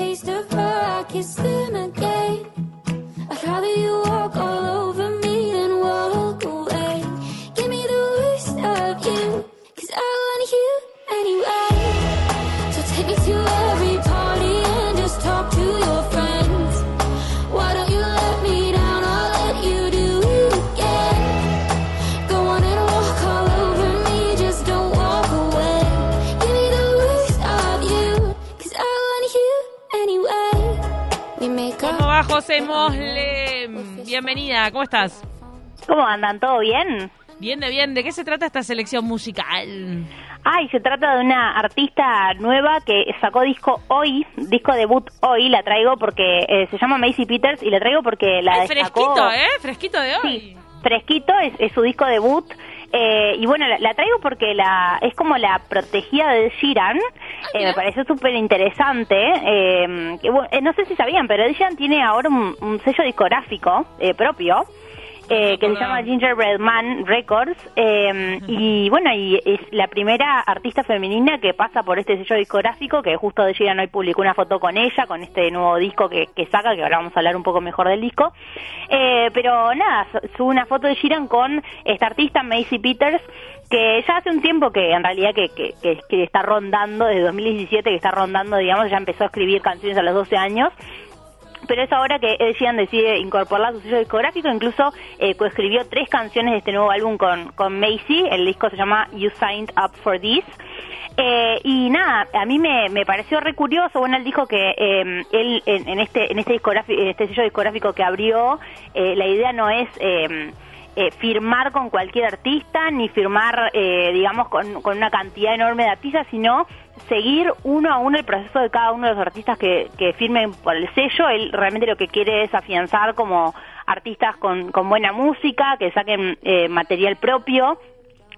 taste of her, I kiss them again. Bienvenida, ¿cómo estás? ¿Cómo andan? ¿Todo bien? Bien de bien, ¿de qué se trata esta selección musical? Ay, se trata de una artista nueva que sacó disco hoy, disco debut hoy, la traigo porque eh, se llama Macy Peters y la traigo porque la Ay, destacó... fresquito, ¿eh? Fresquito de hoy. Sí, fresquito, es, es su disco debut. Eh, y bueno, la, la traigo porque la es como la protegida de Sheeran. Eh, me pareció súper interesante. eh, bueno, eh, no sé si sabían, pero Sheeran tiene ahora un, un sello discográfico eh, propio. Eh, que se llama Gingerbread Man Records eh, y bueno y es la primera artista femenina que pasa por este sello discográfico que justo de Sheeran hoy publicó una foto con ella con este nuevo disco que, que saca que ahora vamos a hablar un poco mejor del disco. Eh, pero nada su- sube una foto de Sheeran con esta artista Macy Peters que ya hace un tiempo que en realidad que, que, que- que está rondando desde 2017 que está rondando digamos ya empezó a escribir canciones a los 12 años pero es ahora que Ed Sheeran decide incorporarla a su sello discográfico, incluso eh, coescribió tres canciones de este nuevo álbum con, con Macy, el disco se llama You Signed Up For This. Eh, y nada, a mí me, me pareció re curioso, bueno, él dijo que eh, él en, en este en este, discográfico, este sello discográfico que abrió, eh, la idea no es... eh, eh, firmar con cualquier artista, ni firmar, eh, digamos, con, con una cantidad enorme de artistas, sino seguir uno a uno el proceso de cada uno de los artistas que, que firmen por el sello. Él realmente lo que quiere es afianzar como artistas con, con buena música, que saquen eh, material propio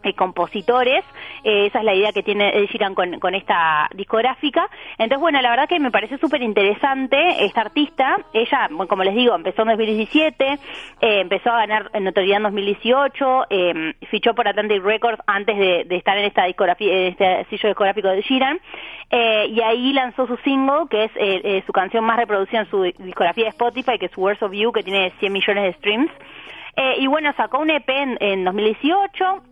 eh, compositores, eh, esa es la idea que tiene Ed Sheeran con, con esta discográfica. Entonces, bueno, la verdad que me parece súper interesante esta artista. Ella, bueno, como les digo, empezó en 2017, eh, empezó a ganar notoriedad en 2018, eh, fichó por Atlantic Records antes de, estar en esta discografía, en este sello discográfico de Sheeran, eh, y ahí lanzó su single, que es su canción más reproducida en su discografía de Spotify, que es Words of You, que tiene 100 millones de streams. Eh, y bueno, sacó un EP en, en 2018,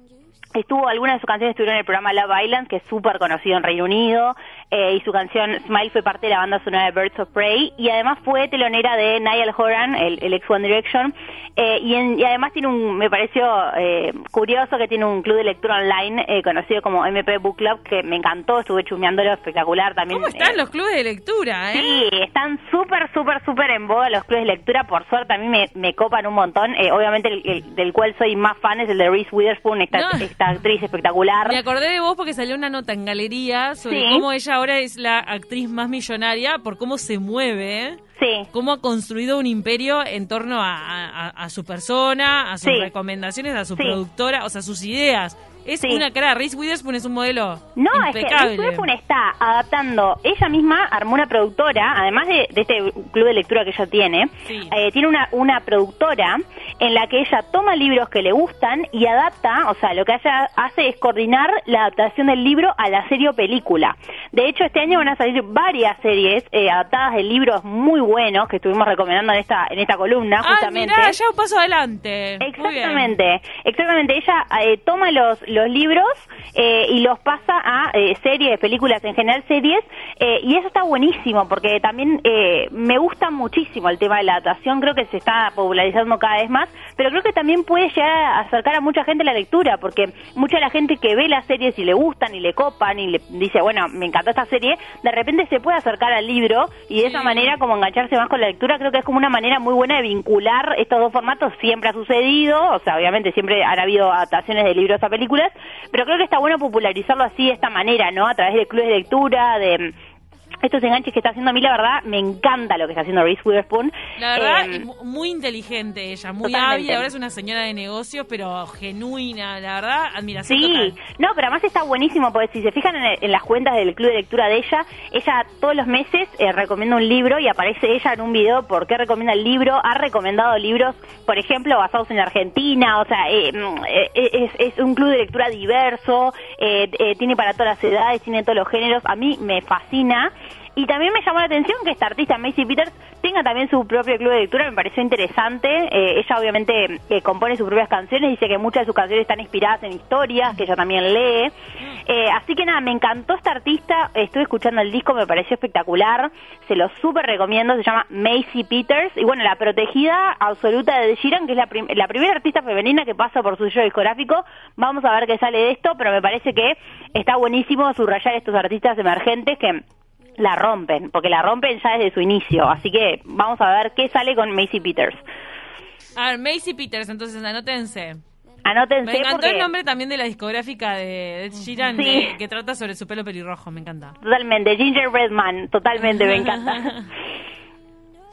Estuvo, algunas de sus canciones estuvieron en el programa Love Island, que es súper conocido en Reino Unido, eh, y su canción Smile fue parte de la banda sonora de Birds of Prey, y además fue telonera de Niall Horan, el, el ex One Direction, eh, y, en- y además tiene un, me pareció eh, curioso que tiene un club de lectura online eh, conocido como MP Book Club, que me encantó, estuve chumeándolo, espectacular también. ¿Cómo están eh, los clubes de lectura, eh? Sí, están súper, súper, súper en boga los clubes de lectura. Por suerte, a mí me, me copan un montón. Obviamente, el, el- del cual soy más fan es el de Reese Witherspoon, esta, No. esta actriz espectacular. Me acordé de vos porque salió una nota en galería sobre Sí. cómo ella ahora es la actriz más millonaria por cómo se mueve, ¿eh? Sí, cómo ha construido un imperio en torno a, a- a su persona, a sus Sí. recomendaciones, a su Sí. productora, o sea, sus ideas. Es Sí. una cara, Reese Witherspoon es un modelo No, es que. Reese Witherspoon está adaptando, ella misma armó una productora, además de, de este club de lectura que ella tiene, Sí. eh, tiene una, una productora en la que ella toma libros que le gustan y adapta, o sea, lo que ella hace es coordinar la adaptación del libro a la serie o película. De hecho, este año van a salir varias series eh, adaptadas de libros muy buenos que estuvimos recomendando en esta, en esta columna, Ah, justamente. mirá, ya un paso adelante. Exactamente, exactamente. Ella eh, toma los, los libros eh, y los pasa a eh, series, películas, en general series, eh, y eso está buenísimo porque también eh, me gusta muchísimo el tema de la adaptación, creo que se está popularizando cada vez más, pero creo que también puede llegar a acercar a mucha gente la lectura, porque mucha de la gente que ve las series y le gustan y le copan y le dice, bueno, me encantó esta serie, de repente se puede acercar al libro y de esa manera como engancharse más con la lectura, creo que es como una manera muy buena de vincular estos dos formatos, siempre ha sucedido, o sea, obviamente siempre han habido adaptaciones de libros a películas, pero creo que está bueno popularizarlo así de esta manera, ¿no? A través de clubes de lectura, de estos enganches que está haciendo a mí, la verdad, me encanta lo que está haciendo Reese Witherspoon. La verdad, Eh, muy inteligente ella, muy hábil. Ahora es una señora de negocios, pero genuina. La verdad, admiración Sí, total. no, pero además está buenísimo, porque si se fijan en, en las cuentas del club de lectura de ella, ella todos los meses eh, recomienda un libro y aparece ella en un video por qué recomienda el libro. Ha recomendado libros, por ejemplo, basados en Argentina, o sea, eh, mm, eh, es, es un club de lectura diverso, eh, eh, tiene para todas las edades, tiene todos los géneros. A mí me fascina. Y también me llamó la atención que esta artista, Macy Peters, tenga también su propio club de lectura, me pareció interesante. Eh, ella obviamente eh, compone sus propias canciones, dice que muchas de sus canciones están inspiradas en historias, que ella también lee. Eh, así que nada, me encantó esta artista, estuve escuchando el disco, me pareció espectacular, se lo súper recomiendo, se llama Macy Peters. Y bueno, la protegida absoluta de Sheeran, que es la, la primera artista femenina que pasa por su sello discográfico. Vamos a ver qué sale de esto, pero me parece que está buenísimo subrayar estos artistas emergentes que la rompen, porque la rompen ya desde su inicio. Así que vamos a ver qué sale con Macy Peters. A ver, Macy Peters, entonces anótense. Anótense Me encantó porque el nombre también de la discográfica de Sheeran, Sí. de- que trata sobre su pelo pelirrojo, me encanta. totalmente, Gingerbread Man, totalmente, me encanta.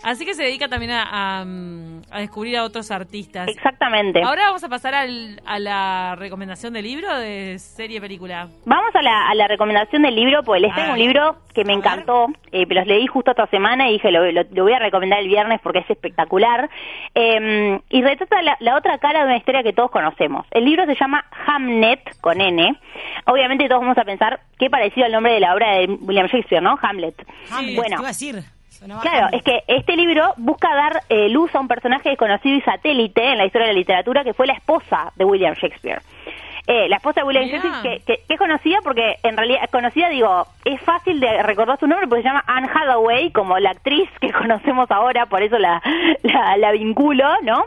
Así que se dedica también a, a, mm, a descubrir a otros artistas. Exactamente. Ahora vamos a pasar al- a la recomendación de libro, de serie, película. Vamos a la, a la recomendación del libro, pues les tengo un libro que me encantó, eh, los leí justo esta semana y dije, lo, lo- lo voy a recomendar el viernes porque es espectacular. Eh, y retrata la, la otra cara de una historia que todos conocemos. El libro se llama Hamnet, con N. Obviamente todos vamos a pensar qué parecido al nombre de la obra de William Shakespeare, ¿no? Hamlet. Hamlet, bueno. ¿qué iba a decir? Sonaba Claro, es que este libro busca dar eh, luz a un personaje desconocido y satélite en la historia de la literatura que fue la esposa de William Shakespeare. Eh, la esposa de William Mirá. Shakespeare, que, que- que es conocida porque, en realidad, conocida, digo, es fácil de recordar su nombre porque se llama Anne Hathaway, como la actriz que conocemos ahora, por eso la, la, la vinculo, ¿no?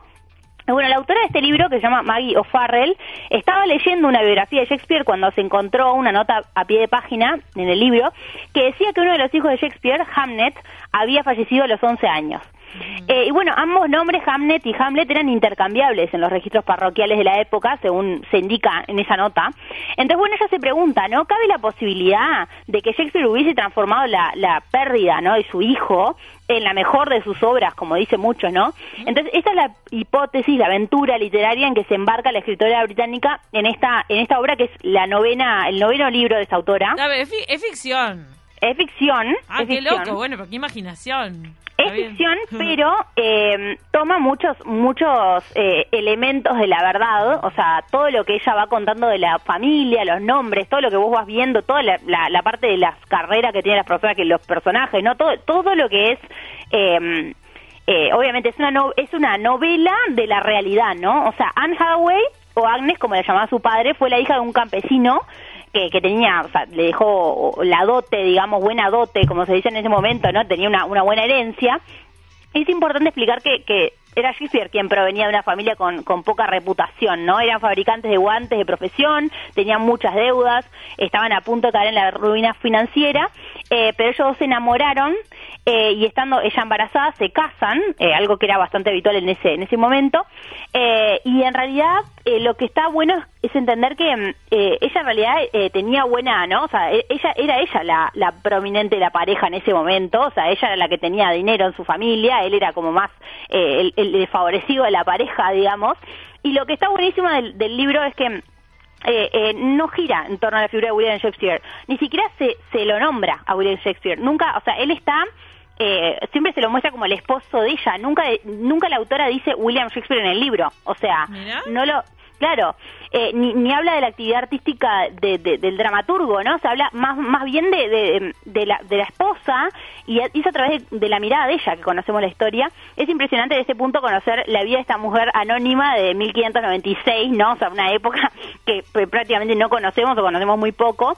Bueno, la autora de este libro, que se llama Maggie O'Farrell, estaba leyendo una biografía de Shakespeare cuando se encontró una nota a pie de página en el libro que decía que uno de los hijos de Shakespeare, Hamnet, había fallecido a los 11 años. Eh, y bueno, ambos nombres, Hamnet y Hamlet, eran intercambiables en los registros parroquiales de la época, según se indica en esa nota. Entonces, bueno, ella se pregunta, ¿no? ¿Cabe la posibilidad de que Shakespeare hubiese transformado la, la pérdida, ¿no? de su hijo en la mejor de sus obras, como dice mucho, ¿no? Entonces, esta es la hipótesis, la aventura literaria en que se embarca la escritora británica en esta, en esta obra que es la novena, el noveno libro de esta autora. Ver, es ficción. Es ficción. Ah, es qué ficción. loco, bueno, pero qué imaginación. Es ficción, pero eh, toma muchos muchos eh, elementos de la verdad, o sea, todo lo que ella va contando de la familia, los nombres, todo lo que vos vas viendo, toda la, la- la parte de las carreras que tienen las personas, que los personajes, no todo todo lo que es eh, eh, obviamente es una no- es una novela de la realidad, ¿no? O sea, Anne Hathaway o Agnes, como le llamaba su padre, fue la hija de un campesino que, que tenía, o sea, le dejó la dote, digamos, buena dote, como se dice en ese momento, ¿no? Tenía una, una buena herencia. Es importante explicar que, que era Shakespeare quien provenía de una familia con, con poca reputación, ¿no? Eran fabricantes de guantes de profesión, tenían muchas deudas, estaban a punto de caer en la ruina financiera, eh, pero ellos dos se enamoraron eh, y estando ella embarazada se casan, eh, algo que era bastante habitual en ese, en ese momento, eh, y en realidad eh, lo que está bueno es, es entender que mm, ella en realidad tenía buena, ¿no? O sea, e- ella era ella la, la prominente de la pareja en ese momento, o sea, ella era la que tenía dinero en su familia, él era como más el, el desfavorecido de la pareja, digamos, y lo que está buenísimo del, del libro es que mm, eh, eh, no gira en torno a la figura de William Shakespeare, ni siquiera se, se lo nombra a William Shakespeare, nunca, o sea, él está, eh, siempre se lo muestra como el esposo de ella, nunca, nunca la autora dice William Shakespeare en el libro, o sea, no lo, claro, eh, ni, ni habla de la actividad artística de- de- del dramaturgo, ¿no? Se habla más, más bien de, de, la, de la esposa y es a través de, la mirada de ella que conocemos la historia. Es impresionante de este punto conocer la vida de esta mujer anónima de 1596, ¿no? O sea, una época que pues, prácticamente no conocemos o conocemos muy poco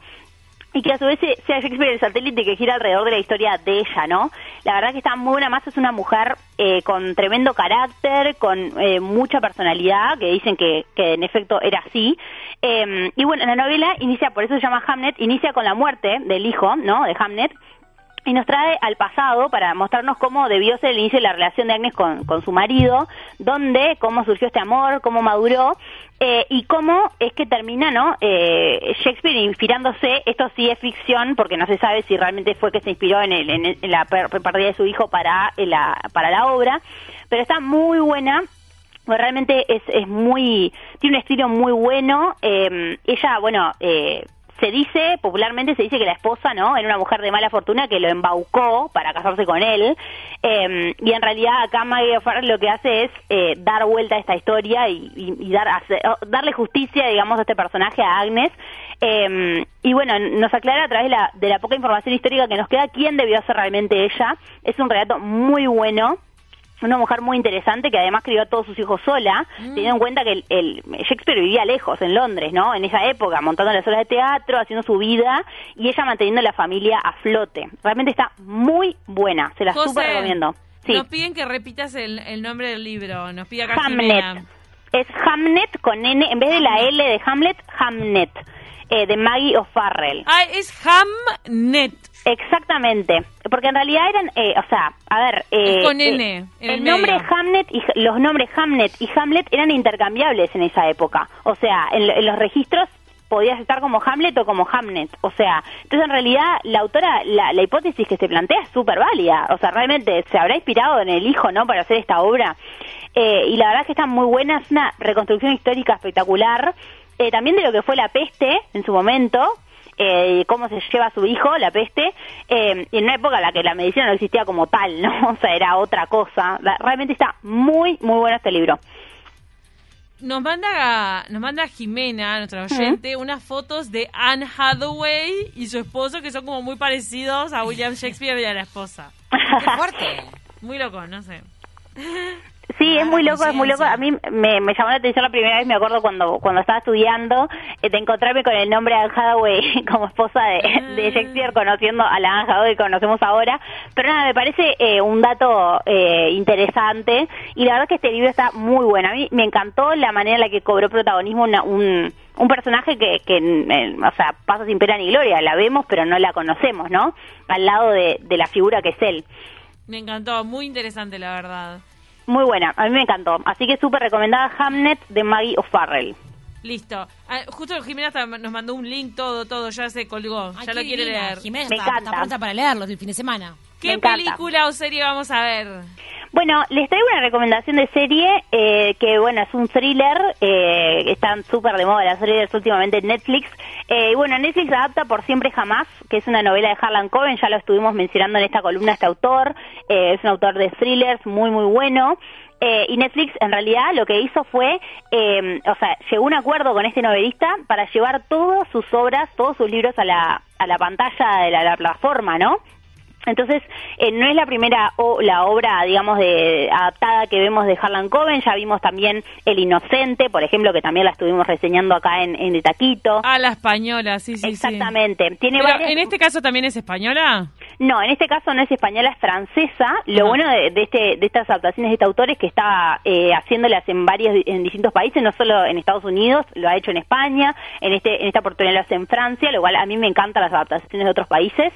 y que a su vez se- sea Shakespeare el satélite que gira alrededor de la historia de ella, ¿no? La verdad que está muy buena, más es una mujer eh, con tremendo carácter, con eh, mucha personalidad, que dicen que, en efecto era así. Eh, y bueno, la novela inicia, por eso se llama Hamnet, inicia con la muerte del hijo, ¿no? De Hamnet. Y nos trae al pasado para mostrarnos cómo debió ser el inicio de la relación de Agnes con, con su marido, dónde, cómo surgió este amor, cómo maduró eh, y cómo es que termina, ¿no? Eh, Shakespeare inspirándose, esto sí es ficción porque no se sabe si realmente fue que se inspiró en, el, en, el- en la pérdida de su hijo para eh, la, para la obra, pero está muy buena pues realmente es, es muy, tiene un estilo muy bueno. eh, ella, bueno, eh, se dice, popularmente se dice que la esposa, ¿no? Era una mujer de mala fortuna que lo embaucó para casarse con él. eh, y en realidad acá Maggie O'Farrell lo que hace es eh, dar vuelta a esta historia y, y- y dar, darle justicia, digamos, a este personaje, a Agnes. eh, y bueno, nos aclara a través de la, de la poca información histórica que nos queda quién debió ser realmente ella. Es un relato muy bueno una mujer muy interesante que además crió a todos sus hijos sola, teniendo en cuenta que el, el- Shakespeare vivía lejos, en Londres, ¿no? En esa época, montando las obras de teatro, haciendo su vida y ella manteniendo la familia a flote. Realmente está muy buena, se la José, súper recomiendo. Sí, Nos piden que repitas el, el nombre del libro. Nos pide acá. Jimena. Es Hamnet con N, en vez de la L de Hamlet, Hamnet, eh, de Maggie O'Farrell. Ah, es Hamnet. Exactamente, porque en realidad eran, eh, o sea, a ver, eh, con eh, N, en el el nombre. Hamnet y los nombres Hamnet y Hamlet eran intercambiables en esa época, o sea, en, en los registros podías estar como Hamlet o como Hamnet, o sea, entonces en realidad la autora, la, la hipótesis que se plantea es súper válida, o sea, realmente se habrá inspirado en el hijo, ¿no?, para hacer esta obra, Eh, y la verdad es que está muy buena, es una reconstrucción histórica espectacular, eh, también de lo que fue la peste en su momento, eh, cómo se lleva a su hijo, la peste, eh, en una época en la que la medicina no existía como tal, ¿no? O sea, era otra cosa. Realmente está muy, muy bueno este libro. Nos manda, nos manda Jimena, nuestra oyente, unas fotos de Anne Hathaway y su esposo que son como muy parecidos a William Shakespeare y a la esposa. Qué fuerte. Muy loco, no sé. Sí, es Ah, muy loco, es muy loco. A mí me, me llamó la atención la primera vez, me acuerdo cuando cuando estaba estudiando, eh, de encontrarme con el nombre de Anne Hathaway como esposa de, de Shakespeare, conociendo a la Anne Hathaway que conocemos ahora. Pero nada, me parece eh, un dato eh, interesante y la verdad que este libro está muy bueno. A mí me encantó la manera en la que cobró protagonismo una- un, un personaje que, que eh, o sea, pasa sin pena ni gloria. La vemos, pero no la conocemos, ¿no? Al lado de, de la figura que es él. Me encantó, muy interesante la verdad. Muy buena, a mí me encantó. Así que súper recomendada Hamnet de Maggie O'Farrell. Listo. Ah, justo Jimena hasta nos mandó un link, todo, todo, ya se colgó, Ay, ya lo quiere divina. leer. Jimena Me está, encanta. está pronta para leerlos el fin de semana. ¿Qué me encanta. película o serie vamos a ver? Bueno, les traigo una recomendación de serie eh, que, bueno, es un thriller. Eh, están súper de moda las thrillers últimamente en Netflix. Eh, bueno, Netflix adapta Por Siempre Jamás, que es una novela de Harlan Coben. Ya lo estuvimos mencionando en esta columna este autor. Eh, es un autor de thrillers muy, muy bueno. Eh, y Netflix en realidad lo que hizo fue, eh, o sea, llegó a un acuerdo con este novelista para llevar todas sus obras, todos sus libros a la, a la pantalla de la, la plataforma, ¿no? Entonces, eh, no es la primera o, la obra, digamos, de, adaptada que vemos de Harlan Coben, ya vimos también El Inocente, por ejemplo, que también la estuvimos reseñando acá en, en De Taquito. Ah, la española, sí, sí, sí. Exactamente. Tiene Pero, varias- ¿En este caso también es española? No, en este caso no es española, es francesa. Lo Ah. bueno de, de este, de estas adaptaciones de este autor es que está eh, haciéndolas en varios, en distintos países, no solo en Estados Unidos, lo ha hecho en España, en este, en esta oportunidad lo hace en Francia, lo cual a mí me encantan las adaptaciones de otros países.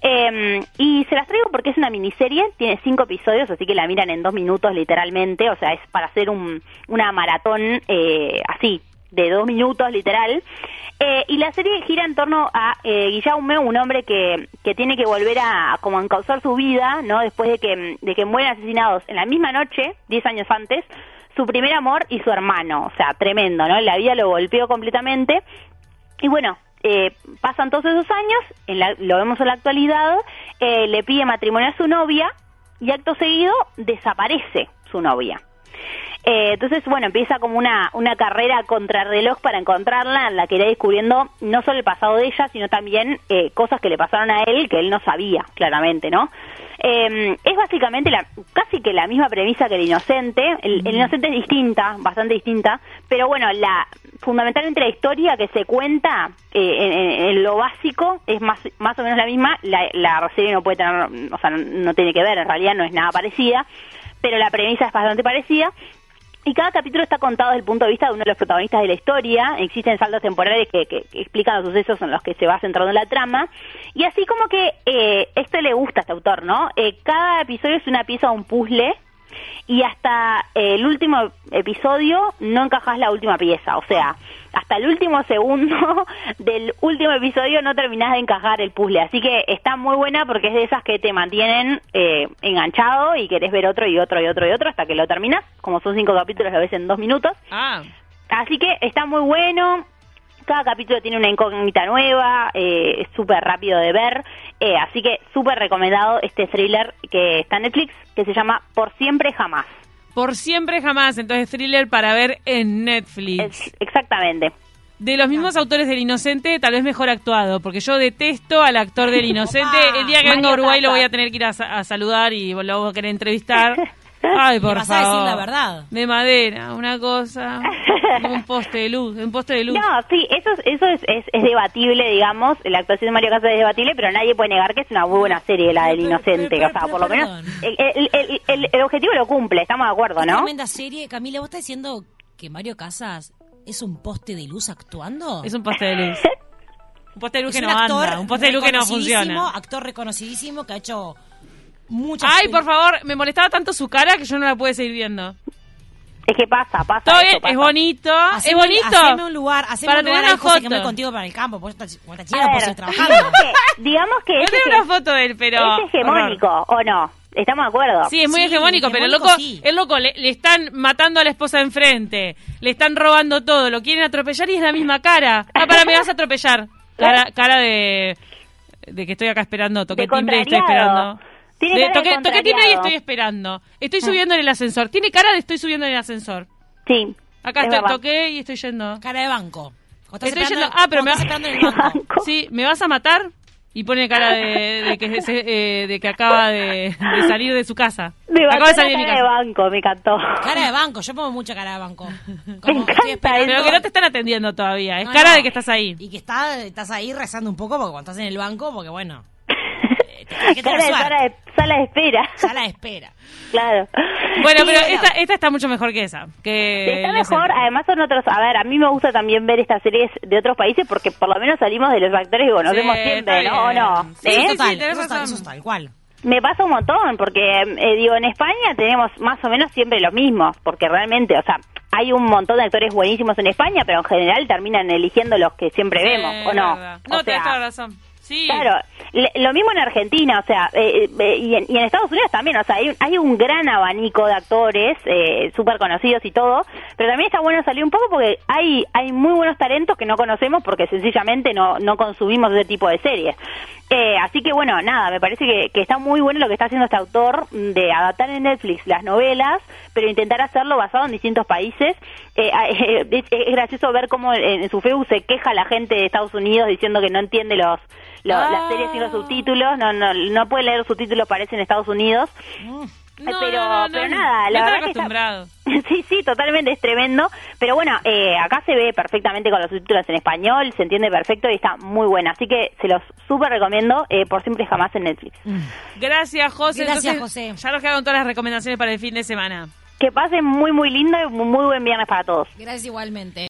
Eh, y se las traigo porque es una miniserie, tiene cinco episodios, así que la miran en dos minutos literalmente, o sea, es para hacer un, una maratón eh, así, de dos minutos literal. Eh, y la serie gira en torno a eh, Guillaume, un hombre que, que tiene que volver a, a como encauzar su vida, ¿no? Después de que, de que mueren asesinados en la misma noche, 10 años antes, su primer amor y su hermano. O sea, tremendo, ¿no? La vida lo golpeó completamente. Y bueno, eh, pasan todos esos años, en la- lo vemos en la actualidad, eh, le pide matrimonio a su novia y acto seguido desaparece su novia. Eh, entonces, bueno, empieza como una, una carrera contrarreloj para encontrarla, en la que irá descubriendo no solo el pasado de ella, sino también eh, cosas que le pasaron a él que él no sabía, claramente, ¿no? Eh, es básicamente la, casi que la misma premisa que el inocente. El, el inocente es distinta, bastante distinta, pero bueno, la fundamentalmente la historia que se cuenta eh, en, en- en lo básico es más, más o menos la misma. La, la serie no puede tener, o sea, no, no tiene que ver, en realidad no es nada parecida, pero la premisa es bastante parecida. Y cada capítulo está contado desde el punto de vista de uno de los protagonistas de la historia. Existen saltos temporales que, que- que explican los sucesos en los que se va centrando la trama. Y así como que eh, esto le gusta a este autor, ¿no? Eh, cada episodio es una pieza un puzzle y hasta eh, el último episodio no encajas la última pieza. O sea, hasta el último segundo del último episodio no terminás de encajar el puzzle. Así que está muy buena porque es de esas que te mantienen eh, enganchado y querés ver otro y otro y otro y otro hasta que lo terminas. Como son cinco capítulos, lo ves en dos minutos. Ah, Así que está muy bueno. Cada capítulo tiene una incógnita nueva, eh, es súper rápido de ver, eh, así que súper recomendado este thriller que está en Netflix, que se llama Por Siempre Jamás. por siempre jamás. Entonces, thriller para ver en Netflix. Es- exactamente. De los mismos autores del Inocente, tal vez mejor actuado, porque yo detesto al actor del Inocente. El día que venga a Uruguay lo voy a tener que ir a, a saludar y lo voy a querer entrevistar. Ay, por vas a favor. decir la verdad. De madera, una cosa. un poste de luz, un poste de luz. No, sí, eso, es, eso es, es, es debatible, digamos, la actuación de Mario Casas es debatible, pero nadie puede negar que es una muy buena serie la del Pero, Inocente, pero, o sea, por lo menos perdón. el, el, el, el- el objetivo lo cumple, estamos de acuerdo, ¿no? tremenda serie. Camila, ¿vos estás diciendo que Mario Casas es un poste de luz actuando? Es un poste de luz. Un poste de luz Es que no anda, un poste de luz que no funciona. Actor reconocidísimo que ha hecho muchas Ay, por favor, me molestaba tanto su cara que yo no la pude seguir viendo. Es que pasa, pasa. Todo pasa. es bonito, Haceme es bonito. Haceme un lugar, haceme Para un lugar tener una José, que me foto. voy contigo para el campo, porque estás, chida, trabajando. digamos que, es, tengo una foto de él, pero... es hegemónico, ¿o no? ¿Estamos de acuerdo? Sí, es muy Sí, hegemónico, pero el loco, sí. el loco le, le están matando a la esposa enfrente, le están robando todo, lo quieren atropellar y es la misma cara. Ah, para, me vas a atropellar. Cara, cara de, de que estoy acá esperando, toqué De timbre y estoy esperando. Tiene De- cara de toqué, toqué timbre y estoy esperando. Estoy subiendo en el ascensor. Tiene cara de estoy subiendo en el ascensor. Sí. Acá es estoy, verdad. toqué y estoy yendo. Cara de banco. Estás Estoy esperando- yendo. Ah, pero me cuando va- estás esperando en el banco. Sí, ¿me vas a matar? Y pone cara de, de que, se- eh, de que acaba de, de salir de su casa. Me acaba de salir de mi cara de casa. banco, me encantó. Cara de banco, yo pongo mucha cara de banco. Como encanta estoy esperando- Pero que no te están atendiendo todavía. Es No, cara no. de que estás ahí. Y que está, estás ahí rezando un poco porque cuando estás en el banco, porque bueno, que tener sala de, sala de espera. Sala de espera. Claro. Bueno, Sí, pero bueno. esta, esta está mucho mejor que esa. Que Está mejor, además son otros, a ver, a mí me gusta también ver estas series de otros países porque por lo menos salimos de los actores que conocemos Sí, siempre, ¿no? ¿O no? Sí, ¿Eh? sí, sí. Total, eso, está, razón. eso es tal cual. Me pasa un montón porque, eh, digo, en España tenemos más o menos siempre los mismos, porque realmente, o sea, hay un montón de actores buenísimos en España, pero en general terminan eligiendo los que siempre vemos, Eh, ¿o no? verdad. O No, tenés sea, toda la razón. Claro, le- lo mismo en Argentina, o sea, eh, eh, y, en, y en Estados Unidos también, o sea, hay, un- hay un gran abanico de actores eh, súper conocidos y todo, pero también está bueno salir un poco porque hay hay muy buenos talentos que no conocemos porque sencillamente no, no consumimos ese tipo de series. Eh, así que bueno, nada, me parece que, está muy bueno lo que está haciendo este autor de adaptar en Netflix las novelas, pero intentar hacerlo basado en distintos países. Eh, eh, es, es gracioso ver cómo en, en su Facebook se queja la gente de Estados Unidos diciendo que no entiende los, lo- Ah. las series sin los subtítulos, no, no, no puede leer los subtítulos, parece en Estados Unidos. No, pero, no, no, pero no. nada, la verdad que está- acostumbrados. Sí, sí, totalmente, es tremendo. Pero bueno, eh, acá se ve perfectamente con los subtítulos en español, se entiende perfecto y está muy buena. Así que se los súper recomiendo eh, por siempre jamás en Netflix. Gracias, José. Gracias, Entonces, José. Ya nos quedaron todas las recomendaciones para el fin de semana. Que pasen muy, muy lindo y muy buen viernes para todos. Gracias igualmente.